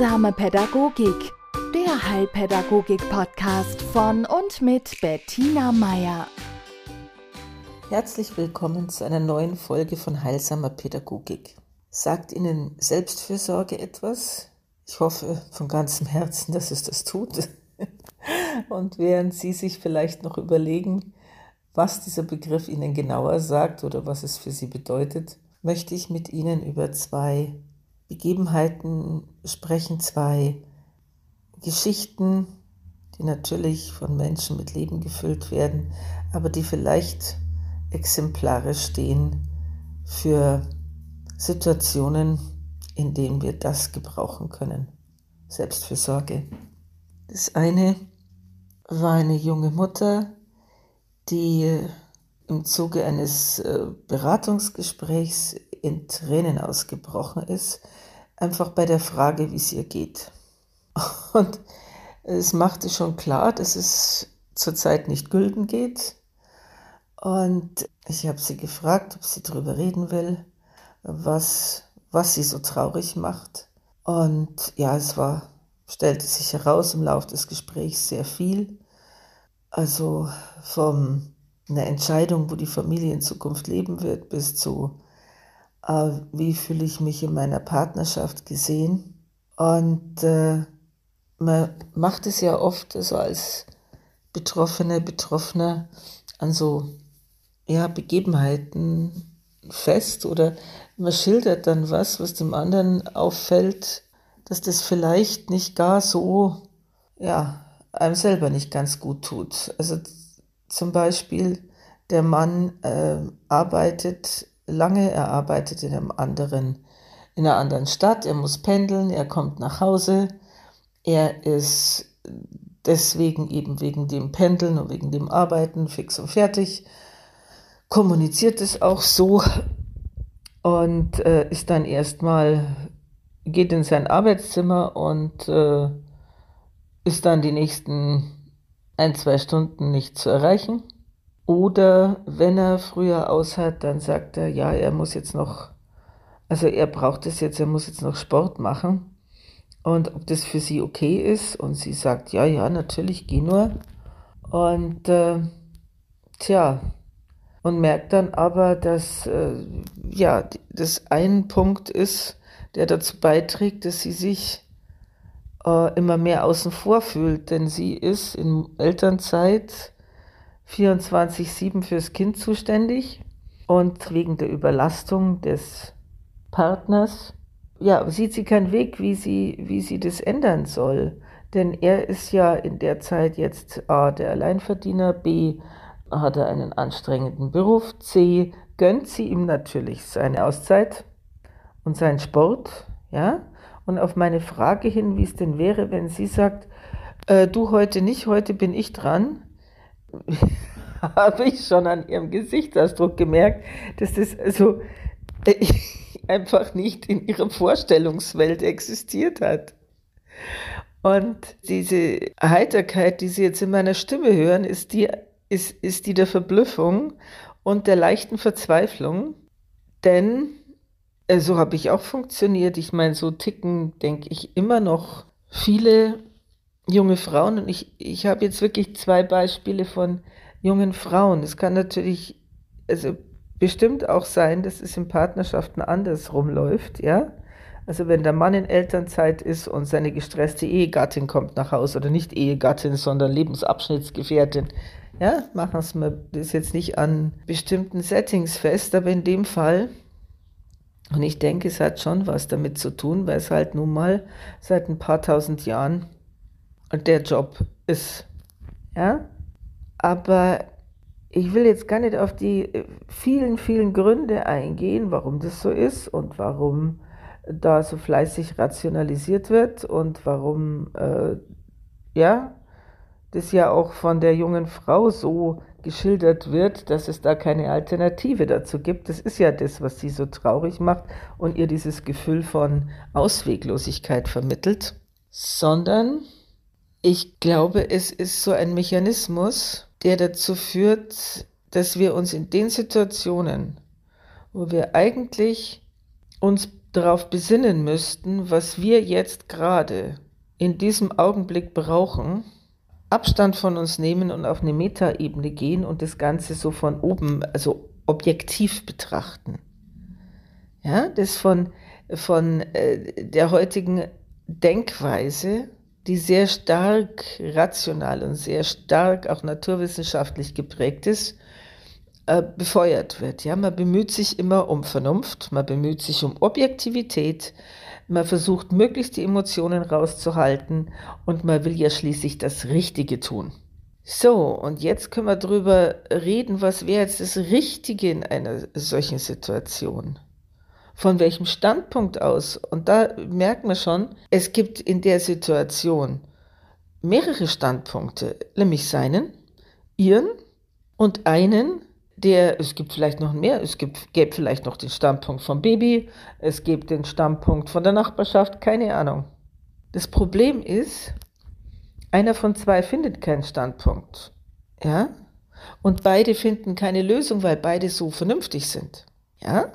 Heilsame Pädagogik, der Heilpädagogik-Podcast von und mit Bettina Meier. Herzlich willkommen zu einer neuen Folge von Heilsamer Pädagogik. Sagt Ihnen Selbstfürsorge etwas? Ich hoffe von ganzem Herzen, dass es das tut. Und während Sie sich vielleicht noch überlegen, was dieser Begriff Ihnen genauer sagt oder was es für Sie bedeutet, möchte ich mit Ihnen über zwei Begebenheiten sprechen, zwei Geschichten, die natürlich von Menschen mit Leben gefüllt werden, aber die vielleicht exemplarisch stehen für Situationen, in denen wir das gebrauchen können. Selbstfürsorge. Das eine war eine junge Mutter, die im Zuge eines äh, Beratungsgesprächs in Tränen ausgebrochen ist, einfach bei der Frage, wie es ihr geht. Und es machte schon klar, dass es zurzeit nicht gülden geht. Und ich habe sie gefragt, ob sie darüber reden will, was, was sie so traurig macht. Und ja, es war, stellte sich heraus im Laufe des Gesprächs sehr viel. Also von einer Entscheidung, wo die Familie in Zukunft leben wird, bis zu äh, wie fühle ich mich in meiner Partnerschaft gesehen. Und äh, man macht es ja oft so als Betroffene, Betroffener an so ja, Begebenheiten fest oder man schildert dann was, was dem anderen auffällt, dass das vielleicht nicht gar so, ja, einem selber nicht ganz gut tut. Also zum Beispiel, der Mann äh, arbeitet lange, er arbeitet in einem anderen, in einer anderen Stadt, er muss pendeln, er kommt nach Hause, er ist deswegen eben wegen dem Pendeln und wegen dem Arbeiten fix und fertig, kommuniziert es auch so und äh, ist dann erstmal, geht in sein Arbeitszimmer und äh, ist dann die nächsten ein, zwei Stunden nicht zu erreichen. Oder wenn er früher aus hat, dann sagt er, ja, er muss jetzt noch, also er braucht es jetzt, er muss jetzt noch Sport machen. Und ob das für sie okay ist. Und sie sagt, ja, ja, natürlich, geh nur. Und äh, tja, und merkt dann aber, dass äh, ja, das ein Punkt ist, der dazu beiträgt, dass sie sich äh, immer mehr außen vor fühlt. Denn sie ist in Elternzeit 24-7 fürs Kind zuständig und wegen der Überlastung des Partners, ja, sieht sie keinen Weg, wie sie, wie sie das ändern soll. Denn er ist ja in der Zeit jetzt A, der Alleinverdiener, B, hat er einen anstrengenden Beruf, C, gönnt sie ihm natürlich seine Auszeit und seinen Sport, ja. Und auf meine Frage hin, wie es denn wäre, wenn sie sagt, äh, du heute nicht, heute bin ich dran, habe ich schon an ihrem Gesichtsausdruck gemerkt, dass das also äh, einfach nicht in ihrer Vorstellungswelt existiert hat. Und diese Heiterkeit, die Sie jetzt in meiner Stimme hören, ist die, ist, ist die der Verblüffung und der leichten Verzweiflung. Denn äh, so habe ich auch funktioniert. Ich meine, so ticken, denke ich, immer noch viele junge Frauen. Und ich, ich habe jetzt wirklich zwei Beispiele von jungen Frauen. Es kann natürlich, also bestimmt auch sein, dass es in Partnerschaften andersrum läuft, ja. Also wenn der Mann in Elternzeit ist und seine gestresste Ehegattin kommt nach Hause oder nicht Ehegattin, sondern Lebensabschnittsgefährtin, ja, machen mir das jetzt nicht an bestimmten Settings fest, aber in dem Fall, und ich denke, es hat schon was damit zu tun, weil es halt nun mal seit ein paar tausend Jahren der Job ist. Ja? Aber ich will jetzt gar nicht auf die äh, vielen, vielen Gründe eingehen, warum das so ist und warum da so fleißig rationalisiert wird und warum, äh, ja, das ja auch von der jungen Frau so geschildert wird, dass es da keine Alternative dazu gibt. Das ist ja das, was sie so traurig macht und ihr dieses Gefühl von Ausweglosigkeit vermittelt, sondern ich glaube, es ist so ein Mechanismus, der dazu führt, dass wir uns in den Situationen, wo wir eigentlich uns darauf besinnen müssten, was wir jetzt gerade in diesem Augenblick brauchen, Abstand von uns nehmen und auf eine Metaebene gehen und das Ganze so von oben, also objektiv betrachten. Ja, das von, von äh, der heutigen Denkweise, die sehr stark rational und sehr stark auch naturwissenschaftlich geprägt ist, äh, befeuert wird. Ja, man bemüht sich immer um Vernunft, man bemüht sich um Objektivität, man versucht möglichst die Emotionen rauszuhalten und man will ja schließlich das Richtige tun. So, und jetzt können wir darüber reden, was wäre jetzt das Richtige in einer solchen Situation. Von welchem Standpunkt aus? Und da merkt man schon, es gibt in der Situation mehrere Standpunkte, nämlich seinen, ihren und einen, der, es gibt vielleicht noch mehr, es gibt, gäbe vielleicht noch den Standpunkt vom Baby, es gibt den Standpunkt von der Nachbarschaft, keine Ahnung. Das Problem ist, einer von zwei findet keinen Standpunkt. Ja? Und beide finden keine Lösung, weil beide so vernünftig sind. Ja?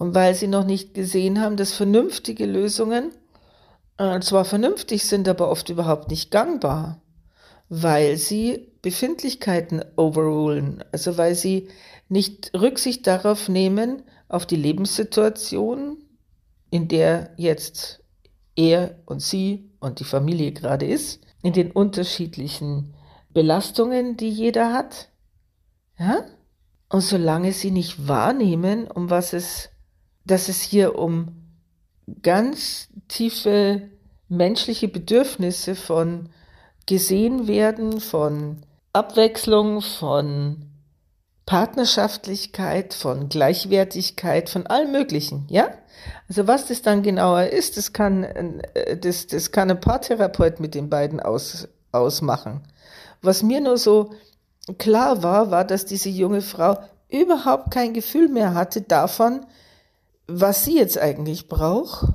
Und weil sie noch nicht gesehen haben, dass vernünftige Lösungen äh, zwar vernünftig sind, aber oft überhaupt nicht gangbar weil sie Befindlichkeiten overrulen, also weil sie nicht Rücksicht darauf nehmen, auf die Lebenssituation, in der jetzt er und sie und die Familie gerade ist, in den unterschiedlichen Belastungen, die jeder hat. Ja? Und solange sie nicht wahrnehmen, um was es, dass es hier um ganz tiefe menschliche Bedürfnisse von gesehen werden von Abwechslung, von Partnerschaftlichkeit, von Gleichwertigkeit, von allem Möglichen, ja? Also was das dann genauer ist, das kann, äh, das, das kann ein Paartherapeut mit den beiden aus, ausmachen. Was mir nur so klar war, war, dass diese junge Frau überhaupt kein Gefühl mehr hatte davon, was sie jetzt eigentlich braucht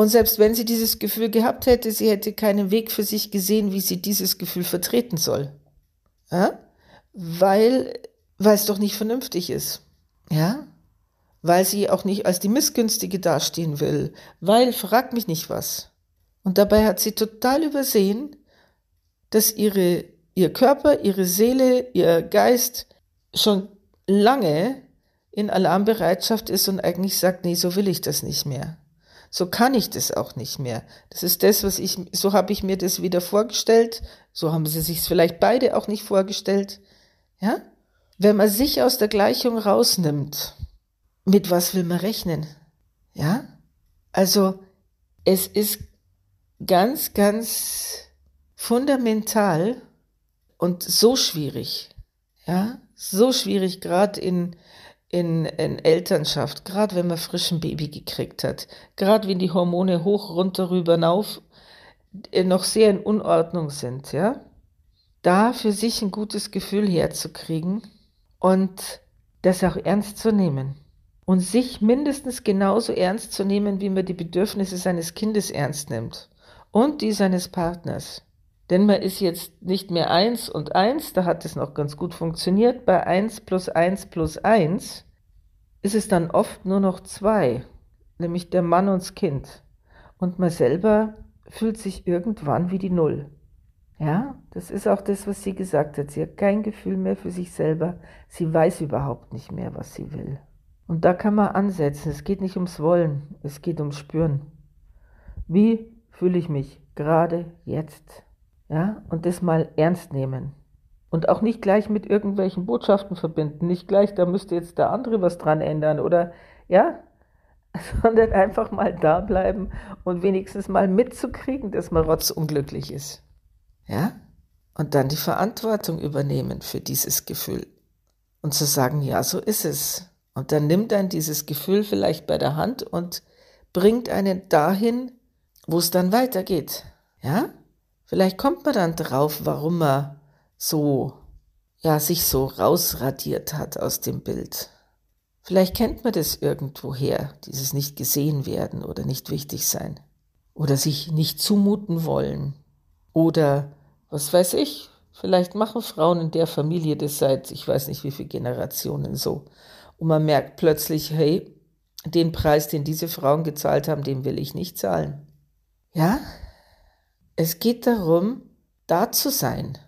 und selbst wenn sie dieses Gefühl gehabt hätte, sie hätte keinen Weg für sich gesehen, wie sie dieses Gefühl vertreten soll. Ja? Weil, weil es doch nicht vernünftig ist. Ja? Weil sie auch nicht als die Missgünstige dastehen will. Weil, frag mich nicht was. Und dabei hat sie total übersehen, dass ihre, ihr Körper, ihre Seele, ihr Geist schon lange in Alarmbereitschaft ist und eigentlich sagt, nee, so will ich das nicht mehr. So kann ich das auch nicht mehr. Das ist das, was ich, so habe ich mir das wieder vorgestellt. So haben sie sich vielleicht beide auch nicht vorgestellt. Ja? Wenn man sich aus der Gleichung rausnimmt, mit was will man rechnen? Ja? Also, es ist ganz, ganz fundamental und so schwierig. Ja? So schwierig, gerade in, in, in Elternschaft, gerade wenn man frisch ein Baby gekriegt hat, gerade wenn die Hormone hoch, runter, rüber, hinauf äh, noch sehr in Unordnung sind, ja, da für sich ein gutes Gefühl herzukriegen und das auch ernst zu nehmen und sich mindestens genauso ernst zu nehmen, wie man die Bedürfnisse seines Kindes ernst nimmt und die seines Partners. Denn man ist jetzt nicht mehr eins und eins, da hat es noch ganz gut funktioniert. Bei eins plus eins plus eins ist es dann oft nur noch zwei, nämlich der Mann und das Kind. Und man selber fühlt sich irgendwann wie die Null. Ja, das ist auch das, was sie gesagt hat. Sie hat kein Gefühl mehr für sich selber. Sie weiß überhaupt nicht mehr, was sie will. Und da kann man ansetzen. Es geht nicht ums Wollen, es geht ums Spüren. Wie fühle ich mich gerade jetzt? Ja, und das mal ernst nehmen. Und auch nicht gleich mit irgendwelchen Botschaften verbinden. Nicht gleich, da müsste jetzt der andere was dran ändern oder, ja, sondern einfach mal da bleiben und wenigstens mal mitzukriegen, dass man rotzunglücklich ist. Ja? Und dann die Verantwortung übernehmen für dieses Gefühl. Und zu sagen, ja, so ist es. Und dann nimmt dann dieses Gefühl vielleicht bei der Hand und bringt einen dahin, wo es dann weitergeht. Ja? Vielleicht kommt man dann drauf, warum man so, ja, sich so rausradiert hat aus dem Bild. Vielleicht kennt man das irgendwoher, dieses nicht gesehen werden oder nicht wichtig sein. Oder sich nicht zumuten wollen. Oder, was weiß ich, vielleicht machen Frauen in der Familie das seit, ich weiß nicht wie viele Generationen so. Und man merkt plötzlich, hey, den Preis, den diese Frauen gezahlt haben, den will ich nicht zahlen. Ja, es geht darum, da zu sein,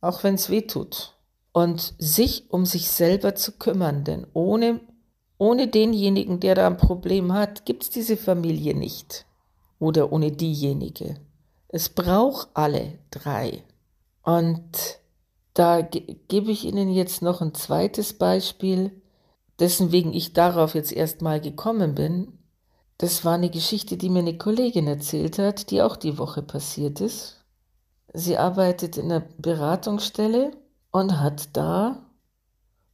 auch wenn es weh tut, und sich um sich selber zu kümmern, denn ohne, ohne denjenigen, der da ein Problem hat, gibt es diese Familie nicht oder ohne diejenige. Es braucht alle drei. Und da ge gebe ich Ihnen jetzt noch ein zweites Beispiel, dessen wegen ich darauf jetzt erstmal gekommen bin. Das war eine Geschichte, die mir eine Kollegin erzählt hat, die auch die Woche passiert ist. Sie arbeitet in einer Beratungsstelle und hat da,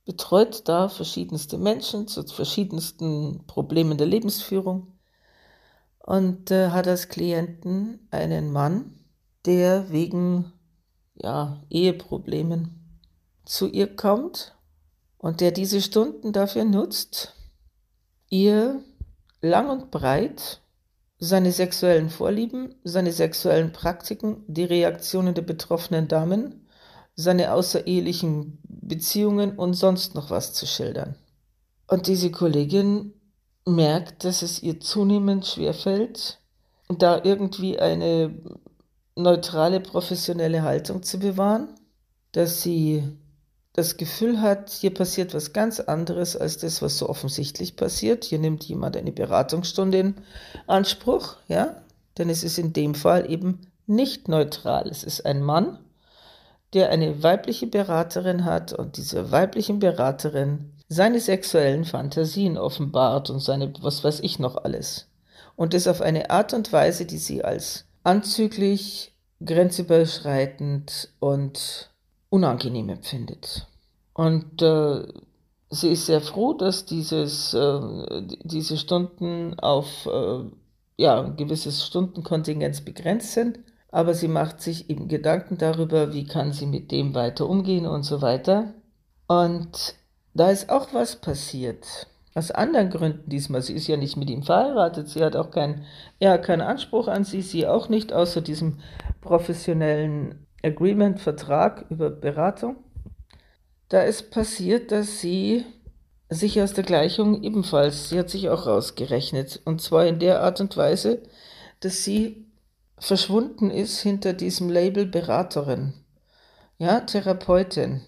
betreut da verschiedenste Menschen zu verschiedensten Problemen der Lebensführung und äh, hat als Klienten einen Mann, der wegen ja, Eheproblemen zu ihr kommt und der diese Stunden dafür nutzt, ihr lang und breit seine sexuellen Vorlieben, seine sexuellen Praktiken, die Reaktionen der betroffenen Damen, seine außerehelichen Beziehungen und sonst noch was zu schildern. Und diese Kollegin merkt, dass es ihr zunehmend schwerfällt, da irgendwie eine neutrale, professionelle Haltung zu bewahren, dass sie das Gefühl hat, hier passiert was ganz anderes als das, was so offensichtlich passiert. Hier nimmt jemand eine Beratungsstunde in Anspruch, ja, denn es ist in dem Fall eben nicht neutral. Es ist ein Mann, der eine weibliche Beraterin hat und diese weiblichen Beraterin seine sexuellen Fantasien offenbart und seine, was weiß ich noch alles. Und das auf eine Art und Weise, die sie als anzüglich, grenzüberschreitend und unangenehm empfindet. Und äh, sie ist sehr froh, dass dieses, äh, diese Stunden auf äh, ja, ein gewisses Stundenkontingenz begrenzt sind. Aber sie macht sich eben Gedanken darüber, wie kann sie mit dem weiter umgehen und so weiter. Und da ist auch was passiert. Aus anderen Gründen diesmal. Sie ist ja nicht mit ihm verheiratet. Sie hat auch keinen, er hat keinen Anspruch an sie, sie auch nicht, außer diesem professionellen Agreement, Vertrag über Beratung. Da ist passiert, dass sie sich aus der Gleichung ebenfalls, sie hat sich auch rausgerechnet. Und zwar in der Art und Weise, dass sie verschwunden ist hinter diesem Label Beraterin. Ja, Therapeutin.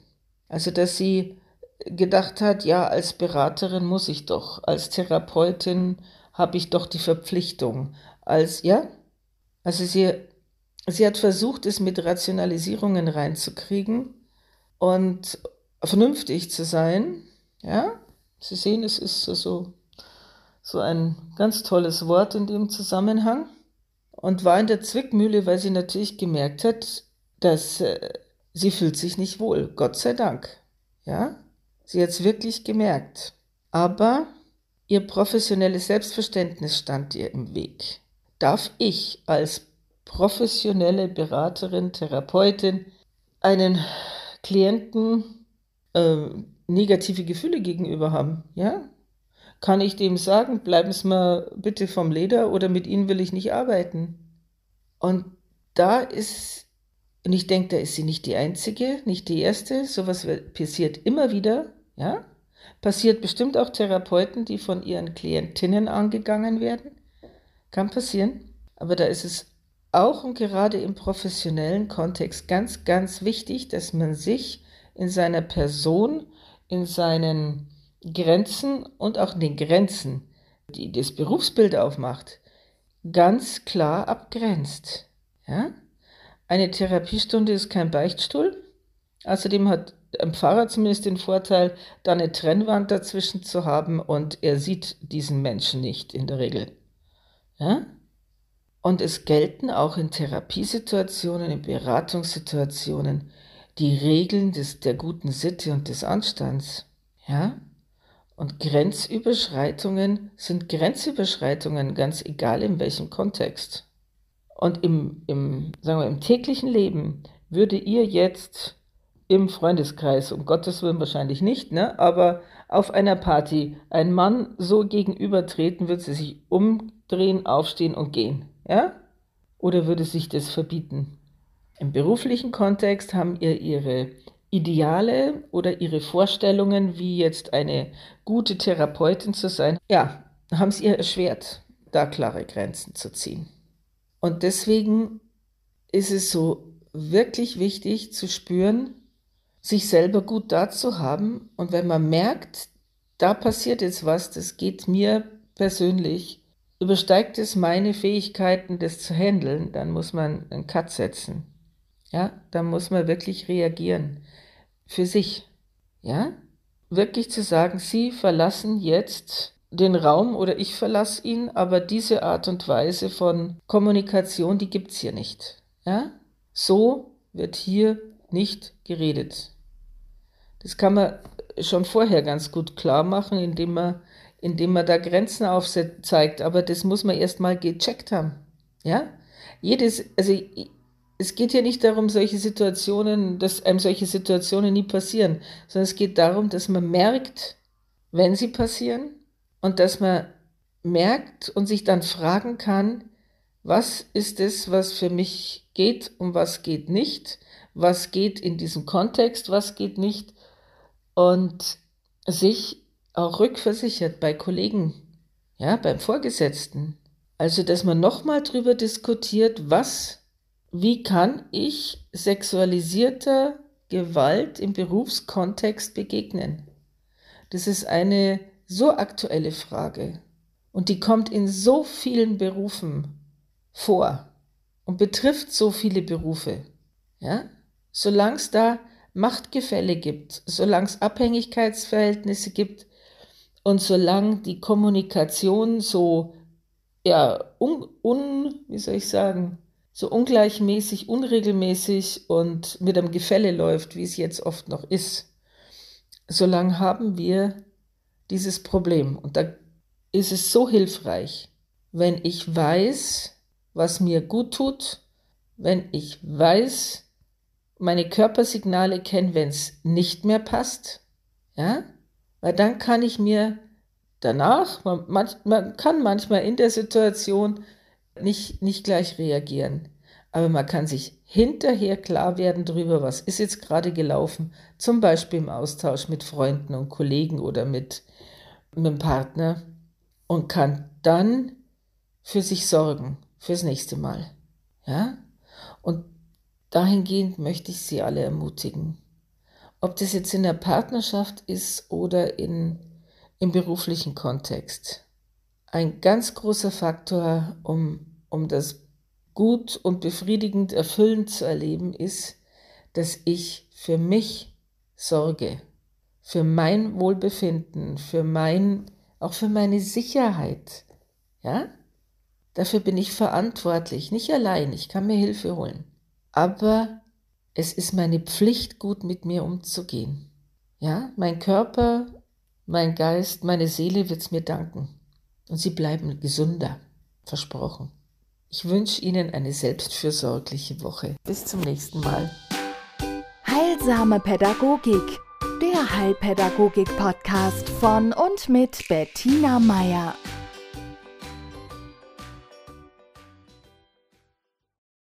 Also, dass sie gedacht hat, ja, als Beraterin muss ich doch, als Therapeutin habe ich doch die Verpflichtung. Als, ja, also sie, sie hat versucht, es mit Rationalisierungen reinzukriegen und vernünftig zu sein, ja. Sie sehen, es ist so, so ein ganz tolles Wort in dem Zusammenhang und war in der Zwickmühle, weil sie natürlich gemerkt hat, dass äh, sie fühlt sich nicht wohl, Gott sei Dank, ja. Sie hat es wirklich gemerkt. Aber ihr professionelles Selbstverständnis stand ihr im Weg. Darf ich als professionelle Beraterin, Therapeutin einen Klienten äh, negative Gefühle gegenüber haben? Ja? Kann ich dem sagen, bleiben Sie mal bitte vom Leder oder mit Ihnen will ich nicht arbeiten? Und da ist, und ich denke, da ist sie nicht die Einzige, nicht die Erste, sowas passiert immer wieder, ja? Passiert bestimmt auch Therapeuten, die von ihren Klientinnen angegangen werden. Kann passieren. Aber da ist es auch und gerade im professionellen Kontext ganz, ganz wichtig, dass man sich in seiner Person, in seinen Grenzen und auch in den Grenzen, die das Berufsbild aufmacht, ganz klar abgrenzt. Ja? Eine Therapiestunde ist kein Beichtstuhl. Außerdem hat ein Pfarrer zumindest den Vorteil, da eine Trennwand dazwischen zu haben und er sieht diesen Menschen nicht in der Regel. Ja? Und es gelten auch in Therapiesituationen, in Beratungssituationen die Regeln des, der guten Sitte und des Anstands. Ja? Und Grenzüberschreitungen sind Grenzüberschreitungen, ganz egal in welchem Kontext. Und im, im, sagen wir, im täglichen Leben würde ihr jetzt im Freundeskreis, um Gottes Willen wahrscheinlich nicht, ne? aber auf einer Party ein Mann so gegenübertreten, würde sie sich umdrehen, aufstehen und gehen. Ja? Oder würde sich das verbieten? Im beruflichen Kontext haben ihr ihre Ideale oder ihre Vorstellungen, wie jetzt eine gute Therapeutin zu sein. Ja, haben es ihr erschwert, da klare Grenzen zu ziehen. Und deswegen ist es so wirklich wichtig zu spüren, sich selber gut da zu haben. Und wenn man merkt, da passiert jetzt was, das geht mir persönlich, übersteigt es meine Fähigkeiten, das zu handeln, dann muss man einen Cut setzen. Ja, dann muss man wirklich reagieren. Für sich. Ja, wirklich zu sagen, Sie verlassen jetzt den Raum oder ich verlasse ihn, aber diese Art und Weise von Kommunikation, die gibt es hier nicht. Ja? So wird hier nicht geredet. Das kann man schon vorher ganz gut klar machen, indem man, indem man da Grenzen aufzeigt, aber das muss man erst mal gecheckt haben. Ja? Jedes, also es geht hier nicht darum, solche Situationen, dass einem solche Situationen nie passieren, sondern es geht darum, dass man merkt, wenn sie passieren und dass man merkt und sich dann fragen kann, was ist es, was für mich geht und was geht nicht, was geht in diesem Kontext, was geht nicht und sich auch rückversichert bei Kollegen, ja, beim Vorgesetzten. Also, dass man nochmal drüber diskutiert, was, wie kann ich sexualisierter Gewalt im Berufskontext begegnen? Das ist eine so aktuelle Frage und die kommt in so vielen Berufen vor und betrifft so viele Berufe. Ja? Solange es da Machtgefälle gibt, solange es Abhängigkeitsverhältnisse gibt und solange die Kommunikation so, ja, un, un, wie soll ich sagen, so ungleichmäßig, unregelmäßig und mit einem Gefälle läuft, wie es jetzt oft noch ist, solange haben wir dieses Problem. Und da ist es so hilfreich, wenn ich weiß, was mir gut tut, wenn ich weiß, meine Körpersignale kenne, wenn es nicht mehr passt, ja, weil dann kann ich mir danach, man, man, man kann manchmal in der Situation nicht, nicht gleich reagieren, aber man kann sich hinterher klar werden darüber, was ist jetzt gerade gelaufen, zum Beispiel im Austausch mit Freunden und Kollegen oder mit mit dem Partner und kann dann für sich sorgen, fürs nächste Mal. Ja? Und dahingehend möchte ich Sie alle ermutigen. Ob das jetzt in der Partnerschaft ist oder in, im beruflichen Kontext. Ein ganz großer Faktor, um, um das gut und befriedigend erfüllend zu erleben, ist, dass ich für mich sorge für mein Wohlbefinden, für mein, auch für meine Sicherheit. Ja? Dafür bin ich verantwortlich, nicht allein, ich kann mir Hilfe holen. Aber es ist meine Pflicht, gut mit mir umzugehen. Ja, mein Körper, mein Geist, meine Seele wird es mir danken. Und sie bleiben gesünder, versprochen. Ich wünsche Ihnen eine selbstfürsorgliche Woche. Bis zum nächsten Mal. Heilsame Pädagogik der Heilpädagogik-Podcast von und mit Bettina Meier.